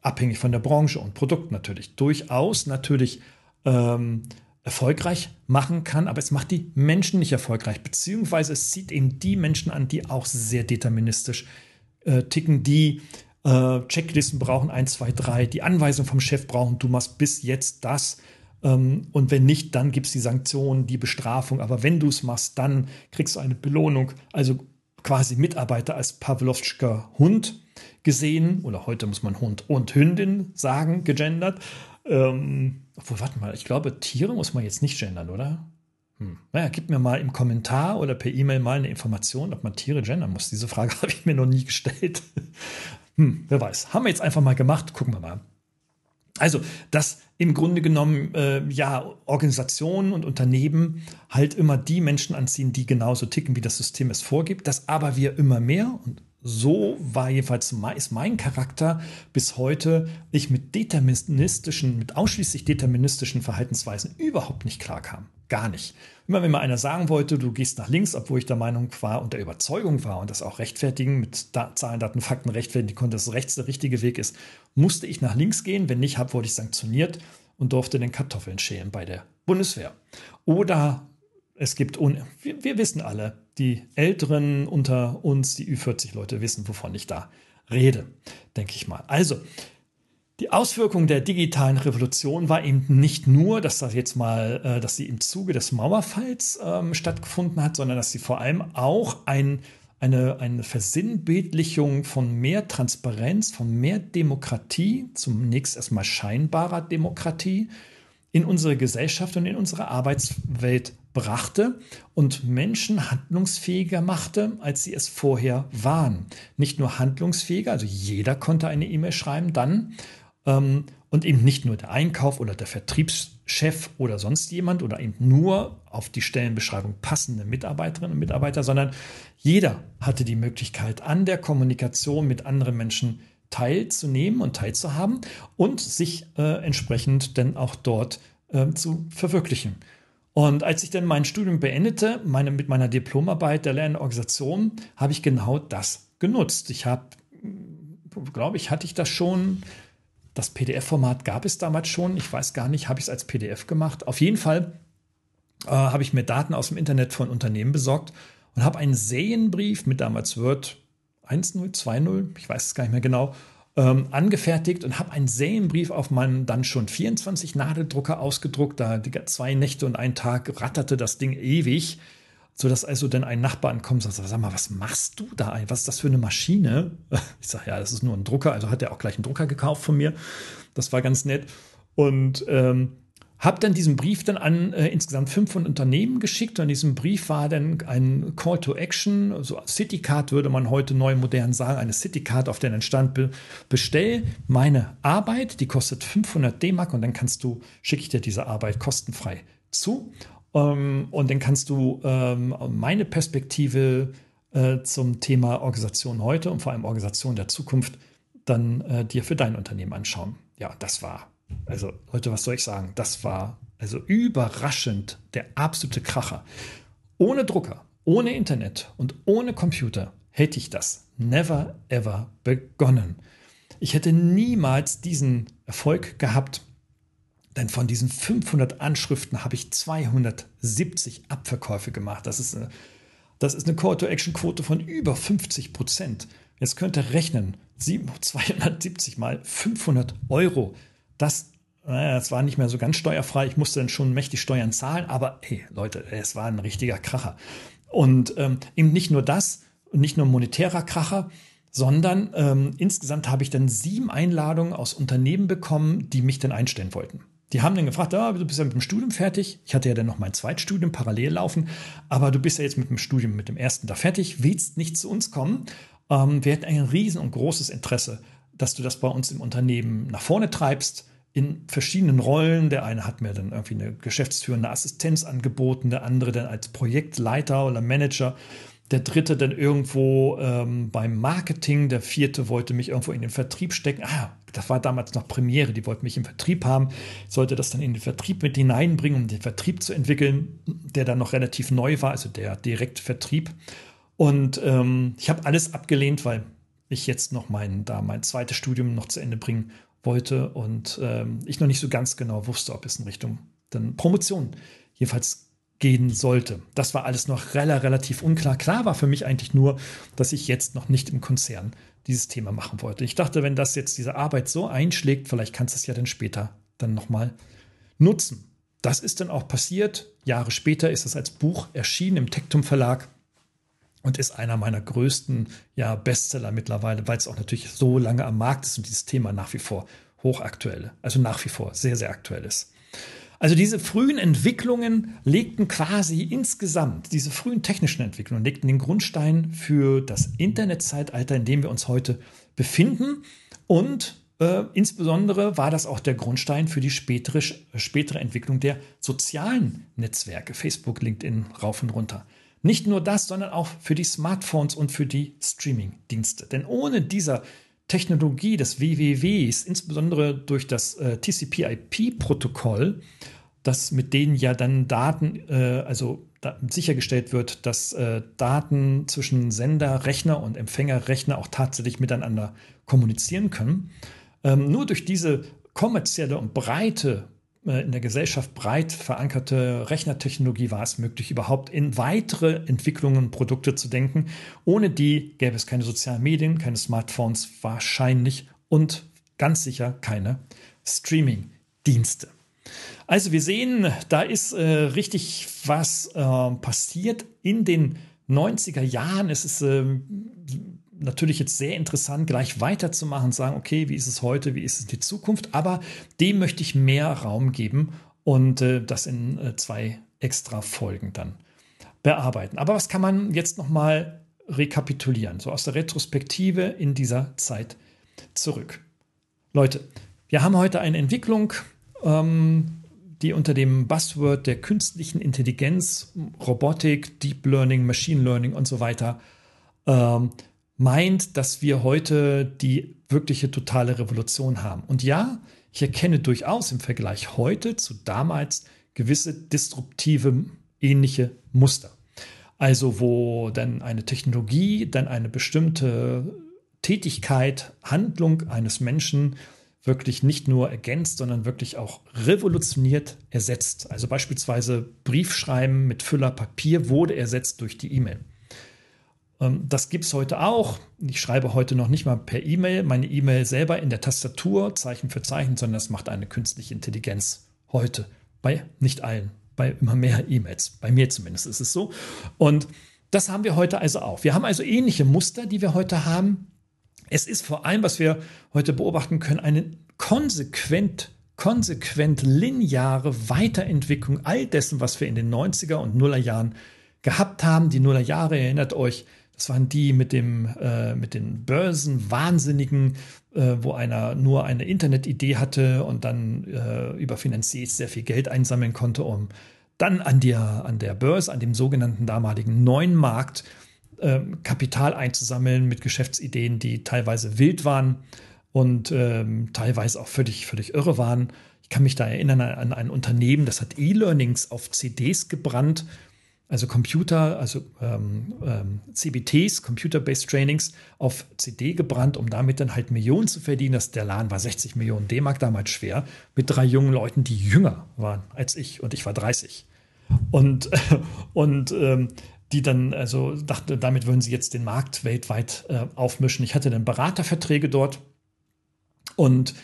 Speaker 1: abhängig von der Branche und Produkt natürlich, durchaus natürlich ähm, erfolgreich machen kann, aber es macht die Menschen nicht erfolgreich, beziehungsweise es zieht eben die Menschen an, die auch sehr deterministisch äh, ticken, die äh, Checklisten brauchen, 1, 2, 3, die Anweisung vom Chef brauchen, du machst bis jetzt das. Ähm, und wenn nicht, dann gibt es die Sanktionen, die Bestrafung. Aber wenn du es machst, dann kriegst du eine Belohnung. Also quasi Mitarbeiter als Pavlovscher Hund gesehen, oder heute muss man Hund und Hündin sagen, gegendert. Ähm, obwohl, warte mal, ich glaube, Tiere muss man jetzt nicht gendern, oder? Hm. Naja, gib mir mal im Kommentar oder per E-Mail mal eine Information, ob man Tiere gendern muss. Diese Frage habe ich mir noch nie gestellt. hm, wer weiß. Haben wir jetzt einfach mal gemacht, gucken wir mal. Also, dass im Grunde genommen äh, ja Organisationen und Unternehmen halt immer die Menschen anziehen, die genauso ticken, wie das System es vorgibt, dass aber wir immer mehr und so war jedenfalls ist mein Charakter bis heute, ich mit deterministischen, mit ausschließlich deterministischen Verhaltensweisen überhaupt nicht klarkam. Gar nicht. Immer wenn mir einer sagen wollte, du gehst nach links, obwohl ich der Meinung war und der Überzeugung war und das auch rechtfertigen, mit da Zahlen, Daten, Fakten rechtfertigen konnte, dass rechts der richtige Weg ist, musste ich nach links gehen. Wenn nicht, hab, wurde ich sanktioniert und durfte den Kartoffeln schälen bei der Bundeswehr. Oder es gibt, wir, wir wissen alle, die Älteren unter uns, die Ü40-Leute, wissen, wovon ich da rede, denke ich mal. Also, die Auswirkung der digitalen Revolution war eben nicht nur, dass das jetzt mal, äh, dass sie im Zuge des Mauerfalls ähm, stattgefunden hat, sondern dass sie vor allem auch ein, eine, eine Versinnbildlichung von mehr Transparenz, von mehr Demokratie, zunächst erstmal scheinbarer Demokratie, in unsere Gesellschaft und in unsere Arbeitswelt brachte und Menschen handlungsfähiger machte, als sie es vorher waren. Nicht nur handlungsfähiger, also jeder konnte eine E-Mail schreiben dann ähm, und eben nicht nur der Einkauf oder der Vertriebschef oder sonst jemand oder eben nur auf die Stellenbeschreibung passende Mitarbeiterinnen und Mitarbeiter, sondern jeder hatte die Möglichkeit, an der Kommunikation mit anderen Menschen teilzunehmen und teilzuhaben und sich äh, entsprechend dann auch dort äh, zu verwirklichen. Und als ich dann mein Studium beendete, meine, mit meiner Diplomarbeit der Lernorganisation, habe ich genau das genutzt. Ich habe, glaube ich, hatte ich das schon, das PDF-Format gab es damals schon, ich weiß gar nicht, habe ich es als PDF gemacht. Auf jeden Fall äh, habe ich mir Daten aus dem Internet von Unternehmen besorgt und habe einen Serienbrief mit damals Word 1.0, 2.0, ich weiß es gar nicht mehr genau, ähm, angefertigt und habe einen Serienbrief auf meinem dann schon 24 Nadeldrucker ausgedruckt. Da zwei Nächte und einen Tag ratterte das Ding ewig, sodass also dann ein Nachbar ankommt und sagt, sag mal, was machst du da? Was ist das für eine Maschine? Ich sage, ja, das ist nur ein Drucker. Also hat er auch gleich einen Drucker gekauft von mir. Das war ganz nett. Und ähm, habe dann diesen Brief dann an äh, insgesamt 500 Unternehmen geschickt und in diesem Brief war dann ein Call to Action, also Citycard würde man heute neu modern sagen, eine Citycard, auf der dann stand, be bestell meine Arbeit, die kostet 500 D-Mark und dann kannst du, schicke ich dir diese Arbeit kostenfrei zu ähm, und dann kannst du ähm, meine Perspektive äh, zum Thema Organisation heute und vor allem Organisation der Zukunft dann äh, dir für dein Unternehmen anschauen. Ja, das war also Leute, was soll ich sagen? Das war also überraschend der absolute Kracher. Ohne Drucker, ohne Internet und ohne Computer hätte ich das never ever begonnen. Ich hätte niemals diesen Erfolg gehabt, denn von diesen 500 Anschriften habe ich 270 Abverkäufe gemacht. Das ist eine, eine Call-to-Action-Quote von über 50 Prozent. Jetzt könnt ihr rechnen, 270 mal 500 Euro. Das, das war nicht mehr so ganz steuerfrei. Ich musste dann schon mächtig Steuern zahlen, aber hey, Leute, es war ein richtiger Kracher. Und ähm, eben nicht nur das, nicht nur monetärer Kracher, sondern ähm, insgesamt habe ich dann sieben Einladungen aus Unternehmen bekommen, die mich dann einstellen wollten. Die haben dann gefragt, ah, du bist ja mit dem Studium fertig. Ich hatte ja dann noch mein Zweitstudium parallel laufen, aber du bist ja jetzt mit dem Studium, mit dem ersten da fertig, willst nicht zu uns kommen. Ähm, wir hätten ein riesen und großes Interesse, dass du das bei uns im Unternehmen nach vorne treibst, in verschiedenen Rollen. Der eine hat mir dann irgendwie eine geschäftsführende Assistenz angeboten, der andere dann als Projektleiter oder Manager der dritte dann irgendwo ähm, beim Marketing, der vierte wollte mich irgendwo in den Vertrieb stecken. Ah, das war damals noch Premiere, die wollten mich im Vertrieb haben, sollte das dann in den Vertrieb mit hineinbringen, um den Vertrieb zu entwickeln, der dann noch relativ neu war, also der Direktvertrieb. Und ähm, ich habe alles abgelehnt, weil ich jetzt noch mein, da mein zweites Studium noch zu Ende bringen wollte und ähm, ich noch nicht so ganz genau wusste, ob es in Richtung dann Promotion jedenfalls gehen sollte. Das war alles noch relativ unklar. Klar war für mich eigentlich nur, dass ich jetzt noch nicht im Konzern dieses Thema machen wollte. Ich dachte, wenn das jetzt diese Arbeit so einschlägt, vielleicht kannst du es ja dann später dann nochmal nutzen. Das ist dann auch passiert. Jahre später ist es als Buch erschienen im Tektum Verlag und ist einer meiner größten ja, Bestseller mittlerweile, weil es auch natürlich so lange am Markt ist und dieses Thema nach wie vor hochaktuell, also nach wie vor sehr, sehr aktuell ist. Also diese frühen Entwicklungen legten quasi insgesamt, diese frühen technischen Entwicklungen legten den Grundstein für das Internetzeitalter, in dem wir uns heute befinden. Und äh, insbesondere war das auch der Grundstein für die spätere, spätere Entwicklung der sozialen Netzwerke, Facebook, LinkedIn, rauf und runter. Nicht nur das, sondern auch für die Smartphones und für die Streaming-Dienste. Denn ohne dieser Technologie des WWWs, insbesondere durch das äh, TCP/IP-Protokoll, das mit denen ja dann Daten, äh, also da sichergestellt wird, dass äh, Daten zwischen Sender, Rechner und Empfängerrechner auch tatsächlich miteinander kommunizieren können. Ähm, nur durch diese kommerzielle und breite in der Gesellschaft breit verankerte Rechnertechnologie war es möglich, überhaupt in weitere Entwicklungen und Produkte zu denken. Ohne die gäbe es keine sozialen Medien, keine Smartphones wahrscheinlich und ganz sicher keine Streaming-Dienste. Also wir sehen, da ist äh, richtig was äh, passiert in den 90er Jahren. Es ist äh, natürlich jetzt sehr interessant, gleich weiterzumachen, sagen, okay, wie ist es heute, wie ist es die Zukunft, aber dem möchte ich mehr Raum geben und äh, das in äh, zwei extra Folgen dann bearbeiten. Aber was kann man jetzt nochmal rekapitulieren, so aus der Retrospektive in dieser Zeit zurück? Leute, wir haben heute eine Entwicklung, ähm, die unter dem Buzzword der künstlichen Intelligenz, Robotik, Deep Learning, Machine Learning und so weiter ähm, meint, dass wir heute die wirkliche totale Revolution haben. Und ja, ich erkenne durchaus im Vergleich heute zu damals gewisse disruptive ähnliche Muster. Also wo dann eine Technologie, dann eine bestimmte Tätigkeit, Handlung eines Menschen wirklich nicht nur ergänzt, sondern wirklich auch revolutioniert ersetzt. Also beispielsweise Briefschreiben mit Füller Papier wurde ersetzt durch die E-Mail. Ähm, das gibt es heute auch. Ich schreibe heute noch nicht mal per E-Mail meine E-Mail selber in der Tastatur, Zeichen für Zeichen, sondern das macht eine künstliche Intelligenz heute. Bei nicht allen, bei immer mehr E-Mails. Bei mir zumindest ist es so. Und das haben wir heute also auch. Wir haben also ähnliche Muster, die wir heute haben. Es ist vor allem, was wir heute beobachten können, eine konsequent konsequent lineare Weiterentwicklung all dessen, was wir in den 90er und Nuller Jahren gehabt haben. Die Nuller Jahre erinnert euch, das waren die mit, dem, äh, mit den Börsenwahnsinnigen, äh, wo einer nur eine Internetidee hatte und dann äh, über Finanziers sehr viel Geld einsammeln konnte, um dann an der, an der Börse, an dem sogenannten damaligen neuen Markt, äh, Kapital einzusammeln mit Geschäftsideen, die teilweise wild waren und ähm, teilweise auch völlig, völlig irre waren. Ich kann mich da erinnern an ein Unternehmen, das hat E-Learnings auf CDs gebrannt also Computer, also ähm, ähm, CBTs, Computer-Based Trainings, auf CD gebrannt, um damit dann halt Millionen zu verdienen. Das, der Laden war 60 Millionen D-Mark damals schwer, mit drei jungen Leuten, die jünger waren als ich und ich war 30. Und, und ähm, die dann also dachte, damit würden sie jetzt den Markt weltweit äh, aufmischen. Ich hatte dann Beraterverträge dort und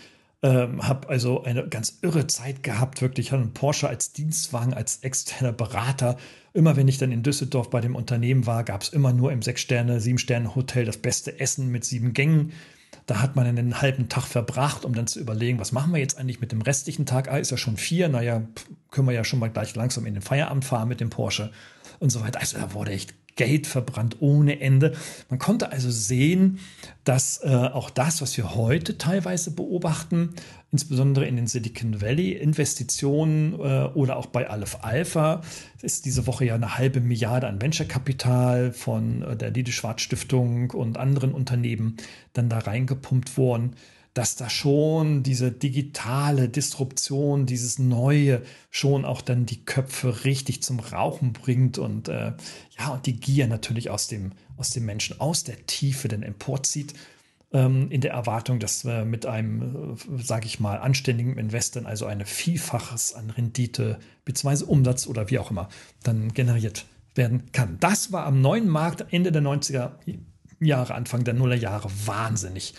Speaker 1: ähm, habe also eine ganz irre Zeit gehabt, wirklich. Ich hatte einen Porsche als Dienstwagen, als externer Berater. Immer wenn ich dann in Düsseldorf bei dem Unternehmen war, gab es immer nur im Sechs-Sterne-, Sieben-Sterne-Hotel das beste Essen mit sieben Gängen. Da hat man einen halben Tag verbracht, um dann zu überlegen, was machen wir jetzt eigentlich mit dem restlichen Tag? Ah, ist ja schon vier, naja, können wir ja schon mal gleich langsam in den Feierabend fahren mit dem Porsche und so weiter. Also da wurde echt Geld verbrannt ohne Ende. Man konnte also sehen, dass äh, auch das, was wir heute teilweise beobachten, insbesondere in den Silicon Valley Investitionen äh, oder auch bei Aleph Alpha, ist diese Woche ja eine halbe Milliarde an Venture-Kapital von äh, der Lide Schwarz Stiftung und anderen Unternehmen dann da reingepumpt worden dass da schon diese digitale Disruption, dieses Neue schon auch dann die Köpfe richtig zum Rauchen bringt und äh, ja, und die Gier natürlich aus dem, aus dem Menschen, aus der Tiefe dann emporzieht, ähm, in der Erwartung, dass wir mit einem, äh, sage ich mal, anständigen Investor also eine Vielfaches an Rendite bzw. Umsatz oder wie auch immer dann generiert werden kann. Das war am neuen Markt Ende der 90er Jahre, Anfang der Nullerjahre wahnsinnig.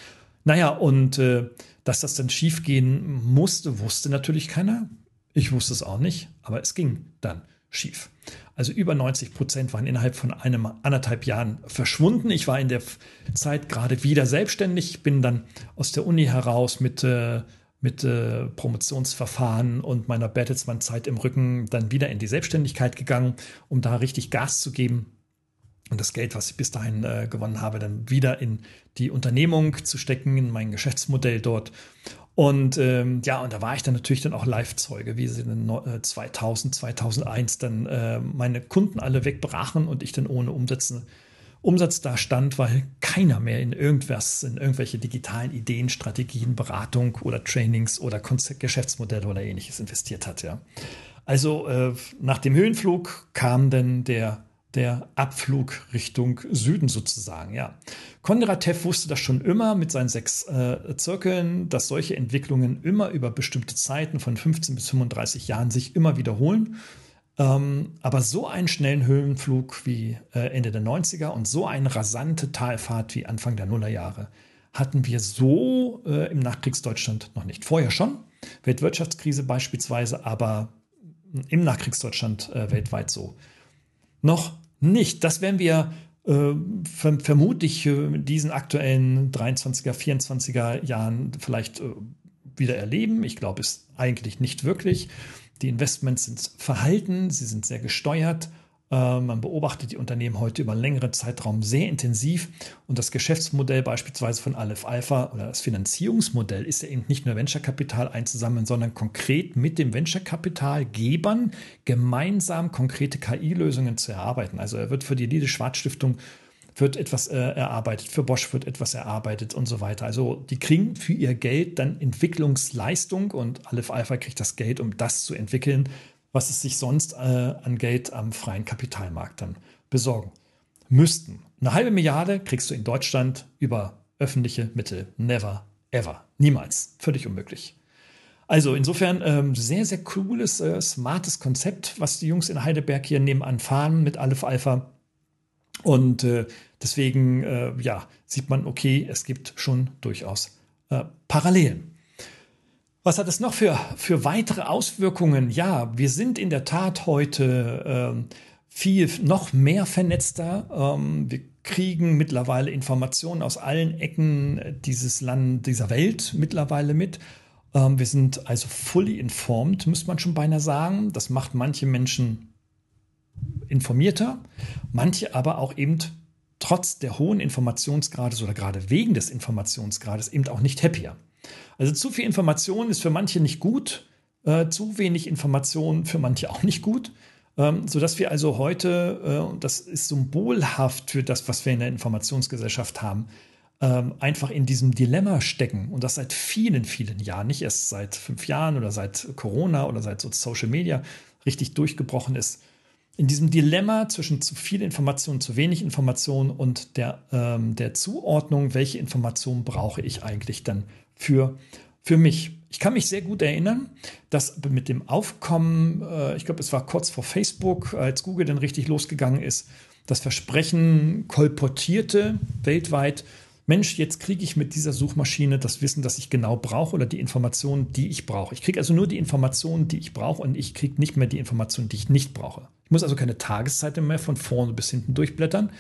Speaker 1: Naja, und äh, dass das dann schiefgehen musste, wusste natürlich keiner. Ich wusste es auch nicht, aber es ging dann schief. Also über 90 Prozent waren innerhalb von einem anderthalb Jahren verschwunden. Ich war in der Zeit gerade wieder selbstständig, bin dann aus der Uni heraus mit, äh, mit äh, Promotionsverfahren und meiner Bertelsmann-Zeit im Rücken dann wieder in die Selbstständigkeit gegangen, um da richtig Gas zu geben und das Geld, was ich bis dahin äh, gewonnen habe, dann wieder in die Unternehmung zu stecken, in mein Geschäftsmodell dort. Und ähm, ja, und da war ich dann natürlich dann auch Live-Zeuge, wie sie dann äh, 2000, 2001 dann äh, meine Kunden alle wegbrachen und ich dann ohne Umsätze, Umsatz da stand, weil keiner mehr in irgendwas, in irgendwelche digitalen Ideen, Strategien, Beratung oder Trainings oder Konzept, Geschäftsmodelle oder ähnliches investiert hat. Ja. Also äh, nach dem Höhenflug kam dann der der Abflug Richtung Süden sozusagen. Ja. Kondratev wusste das schon immer mit seinen sechs äh, Zirkeln, dass solche Entwicklungen immer über bestimmte Zeiten von 15 bis 35 Jahren sich immer wiederholen. Ähm, aber so einen schnellen Höhenflug wie äh, Ende der 90er und so eine rasante Talfahrt wie Anfang der Nullerjahre hatten wir so äh, im Nachkriegsdeutschland noch nicht. Vorher schon, Weltwirtschaftskrise beispielsweise, aber im Nachkriegsdeutschland äh, weltweit so noch nicht. Das werden wir äh, ver vermutlich in diesen aktuellen 23er, 24er Jahren vielleicht äh, wieder erleben. Ich glaube es eigentlich nicht wirklich. Die Investments sind verhalten, sie sind sehr gesteuert äh, man beobachtet die Unternehmen heute über einen längeren Zeitraum sehr intensiv und das Geschäftsmodell beispielsweise von Aleph Alpha oder das Finanzierungsmodell ist ja eben nicht nur Venture-Kapital einzusammeln, sondern konkret mit dem Venture-Kapitalgebern gemeinsam konkrete KI-Lösungen zu erarbeiten. Also er wird für die Lide Schwarz Stiftung wird etwas äh, erarbeitet, für Bosch wird etwas erarbeitet und so weiter. Also die kriegen für ihr Geld dann Entwicklungsleistung und Aleph Alpha kriegt das Geld, um das zu entwickeln, was es sich sonst äh, an Geld am freien Kapitalmarkt dann besorgen müssten. Eine halbe Milliarde kriegst du in Deutschland über öffentliche Mittel. Never, ever. Niemals. Völlig unmöglich. Also insofern ähm, sehr, sehr cooles, äh, smartes Konzept, was die Jungs in Heidelberg hier nebenan fahren mit Aleph Alpha. Und äh, deswegen, äh, ja, sieht man, okay, es gibt schon durchaus äh, Parallelen. Was hat es noch für, für weitere Auswirkungen? Ja, wir sind in der Tat heute ähm, viel noch mehr vernetzter. Ähm, wir kriegen mittlerweile Informationen aus allen Ecken dieses Land, dieser Welt mittlerweile mit. Ähm, wir sind also fully informed, muss man schon beinahe sagen. Das macht manche Menschen informierter, manche aber auch eben trotz der hohen Informationsgrades oder gerade wegen des Informationsgrades eben auch nicht happier. Also zu viel Information ist für manche nicht gut, äh, zu wenig Information für manche auch nicht gut. Ähm, sodass wir also heute, äh, und das ist symbolhaft für das, was wir in der Informationsgesellschaft haben, ähm, einfach in diesem Dilemma stecken. Und das seit vielen, vielen Jahren, nicht erst seit fünf Jahren oder seit Corona oder seit Social Media richtig durchgebrochen ist, in diesem Dilemma zwischen zu viel Information, zu wenig Information und der, ähm, der Zuordnung, welche Informationen brauche ich eigentlich dann für, für mich. Ich kann mich sehr gut erinnern, dass mit dem Aufkommen, äh, ich glaube, es war kurz vor Facebook, als Google dann richtig losgegangen ist, das Versprechen kolportierte weltweit, Mensch, jetzt kriege ich mit dieser Suchmaschine das Wissen, das ich genau brauche oder die Informationen, die ich brauche. Ich kriege also nur die Informationen, die ich brauche und ich kriege nicht mehr die Informationen, die ich nicht brauche. Ich muss also keine Tageszeiten mehr von vorne bis hinten durchblättern,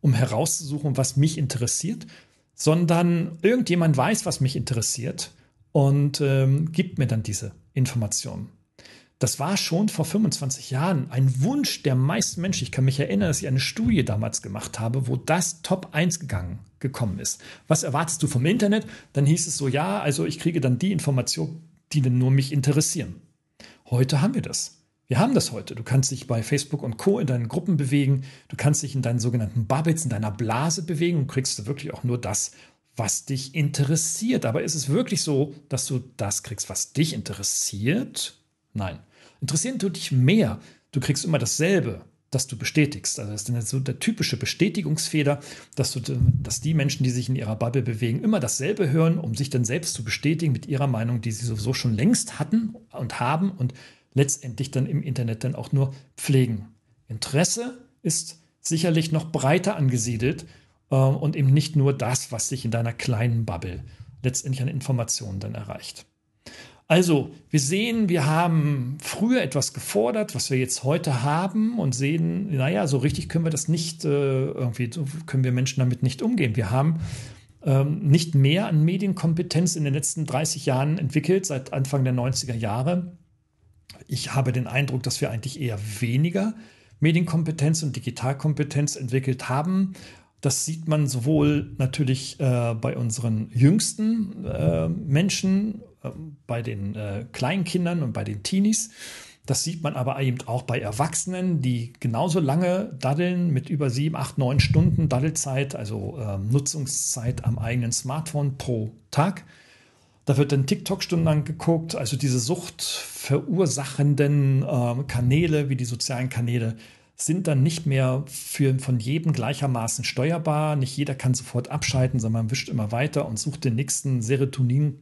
Speaker 1: um herauszusuchen, was mich interessiert, sondern irgendjemand weiß, was mich interessiert und ähm, gibt mir dann diese Informationen. Das war schon vor 25 Jahren ein Wunsch der meisten Menschen. Ich kann mich erinnern, dass ich eine Studie damals gemacht habe, wo das Top 1 gegangen, gekommen ist. Was erwartest du vom Internet? Dann hieß es so, ja, also ich kriege dann die Informationen, die dann nur mich interessieren. Heute haben wir das. Wir haben das heute. Du kannst dich bei Facebook und Co. in deinen Gruppen bewegen. Du kannst dich in deinen sogenannten Bubbles, in deiner Blase bewegen und kriegst du wirklich auch nur das, was dich interessiert. Aber ist es wirklich so, dass du das kriegst, was dich interessiert? Nein. Interessieren tut dich mehr. Du kriegst immer dasselbe, das du bestätigst. Also das ist dann so der typische Bestätigungsfehler, dass, du, dass die Menschen, die sich in ihrer Bubble bewegen, immer dasselbe hören, um sich dann selbst zu bestätigen mit ihrer Meinung, die sie sowieso schon längst hatten und haben und letztendlich dann im Internet dann auch nur pflegen. Interesse ist sicherlich noch breiter angesiedelt äh, und eben nicht nur das, was sich in deiner kleinen Bubble letztendlich an Informationen dann erreicht. Also, wir sehen, wir haben früher etwas gefordert, was wir jetzt heute haben und sehen, naja, so richtig können wir das nicht, äh, irgendwie so können wir Menschen damit nicht umgehen. Wir haben ähm, nicht mehr an Medienkompetenz in den letzten 30 Jahren entwickelt, seit Anfang der 90er Jahre. Ich habe den Eindruck, dass wir eigentlich eher weniger Medienkompetenz und Digitalkompetenz entwickelt haben. Das sieht man sowohl natürlich äh, bei unseren jüngsten äh, Menschen bei den äh, Kleinkindern und bei den Teenies. Das sieht man aber eben auch bei Erwachsenen, die genauso lange daddeln mit über sieben, acht, neun Stunden Daddelzeit, also äh, Nutzungszeit am eigenen Smartphone pro Tag. Da wird dann TikTok stundenlang geguckt, also diese suchtverursachenden äh, Kanäle wie die sozialen Kanäle sind dann nicht mehr für, von jedem gleichermaßen steuerbar. Nicht jeder kann sofort abschalten, sondern man wischt immer weiter und sucht den nächsten Serotonin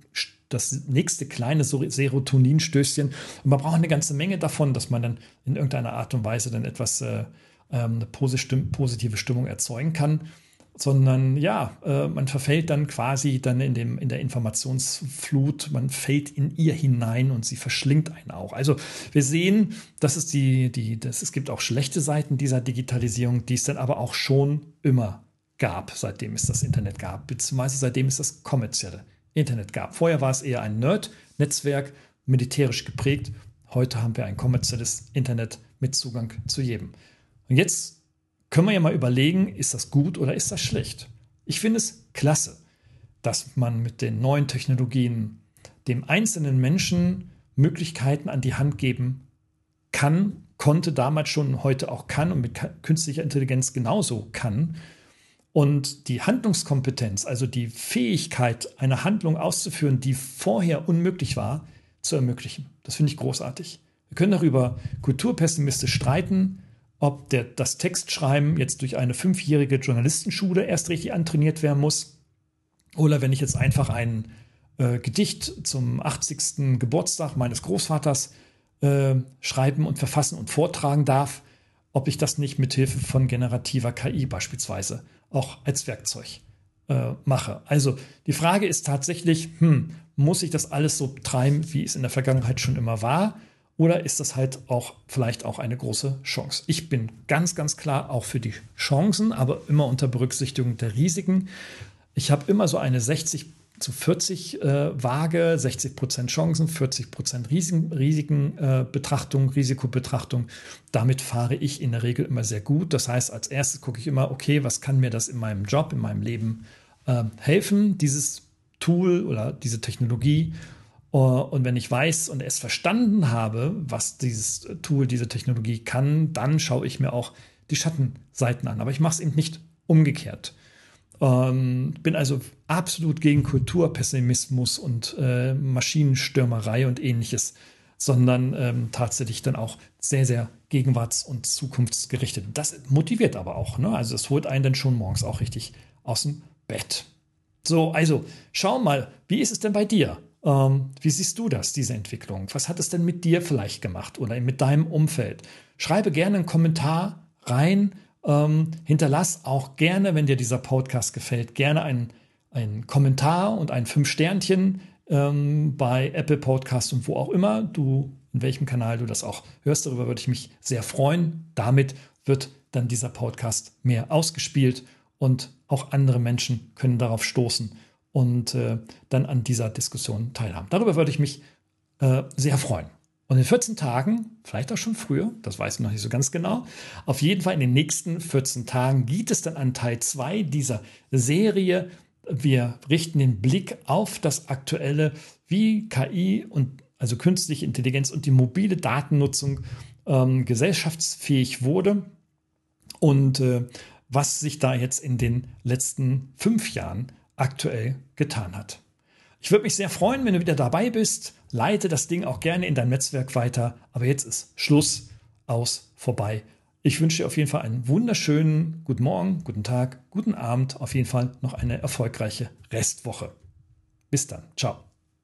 Speaker 1: das nächste kleine Serotoninstößchen. Und man braucht eine ganze Menge davon, dass man dann in irgendeiner Art und Weise dann etwas äh, ähm, eine positive Stimmung erzeugen kann. Sondern ja, äh, man verfällt dann quasi dann in, dem, in der Informationsflut, man fällt in ihr hinein und sie verschlingt einen auch. Also wir sehen, dass es die, die, dass es gibt auch schlechte Seiten dieser Digitalisierung, die es dann aber auch schon immer gab, seitdem es das Internet gab, beziehungsweise seitdem es das kommerzielle Internet gab. Vorher war es eher ein Nerd-Netzwerk, militärisch geprägt. Heute haben wir ein kommerzielles Internet mit Zugang zu jedem. Und jetzt können wir ja mal überlegen, ist das gut oder ist das schlecht? Ich finde es klasse, dass man mit den neuen Technologien dem einzelnen Menschen Möglichkeiten an die Hand geben kann, konnte damals schon, heute auch kann und mit künstlicher Intelligenz genauso kann, und die Handlungskompetenz, also die Fähigkeit, eine Handlung auszuführen, die vorher unmöglich war, zu ermöglichen. Das finde ich großartig. Wir können darüber kulturpessimistisch streiten, ob der, das Textschreiben jetzt durch eine fünfjährige Journalistenschule erst richtig antrainiert werden muss. Oder wenn ich jetzt einfach ein äh, Gedicht zum 80. Geburtstag meines Großvaters äh, schreiben und verfassen und vortragen darf, ob ich das nicht mit Hilfe von generativer KI beispielsweise auch als Werkzeug äh, mache. Also die Frage ist tatsächlich, hm, muss ich das alles so treiben, wie es in der Vergangenheit schon immer war? Oder ist das halt auch vielleicht auch eine große Chance? Ich bin ganz, ganz klar auch für die Chancen, aber immer unter Berücksichtigung der Risiken. Ich habe immer so eine 60 zu 40 äh, Waage, 60 Prozent Chancen, 40 Prozent Risiken, Risikenbetrachtung, äh, Risikobetrachtung. Damit fahre ich in der Regel immer sehr gut. Das heißt, als erstes gucke ich immer, okay, was kann mir das in meinem Job, in meinem Leben äh, helfen, dieses Tool oder diese Technologie. Uh, und wenn ich weiß und es verstanden habe, was dieses Tool, diese Technologie kann, dann schaue ich mir auch die Schattenseiten an. Aber ich mache es eben nicht umgekehrt. Ähm, bin also absolut gegen Kulturpessimismus und äh, Maschinenstürmerei und ähnliches, sondern ähm, tatsächlich dann auch sehr, sehr gegenwarts- und zukunftsgerichtet. Das motiviert aber auch. Ne? Also es holt einen dann schon morgens auch richtig aus dem Bett. So, also schau mal, wie ist es denn bei dir? Ähm, wie siehst du das, diese Entwicklung? Was hat es denn mit dir vielleicht gemacht oder mit deinem Umfeld? Schreibe gerne einen Kommentar rein. Ähm, hinterlass auch gerne, wenn dir dieser Podcast gefällt, gerne einen, einen Kommentar und ein Fünf-Sternchen ähm, bei Apple Podcast und wo auch immer du, in welchem Kanal du das auch hörst. Darüber würde ich mich sehr freuen. Damit wird dann dieser Podcast mehr ausgespielt und auch andere Menschen können darauf stoßen und äh, dann an dieser Diskussion teilhaben. Darüber würde ich mich äh, sehr freuen. Und in 14 Tagen, vielleicht auch schon früher, das weiß ich noch nicht so ganz genau, auf jeden Fall in den nächsten 14 Tagen geht es dann an Teil 2 dieser Serie. Wir richten den Blick auf das aktuelle, wie KI und also künstliche Intelligenz und die mobile Datennutzung ähm, gesellschaftsfähig wurde und äh, was sich da jetzt in den letzten fünf Jahren aktuell getan hat. Ich würde mich sehr freuen, wenn du wieder dabei bist. Leite das Ding auch gerne in dein Netzwerk weiter. Aber jetzt ist Schluss, aus, vorbei. Ich wünsche dir auf jeden Fall einen wunderschönen guten Morgen, guten Tag, guten Abend, auf jeden Fall noch eine erfolgreiche Restwoche. Bis dann. Ciao.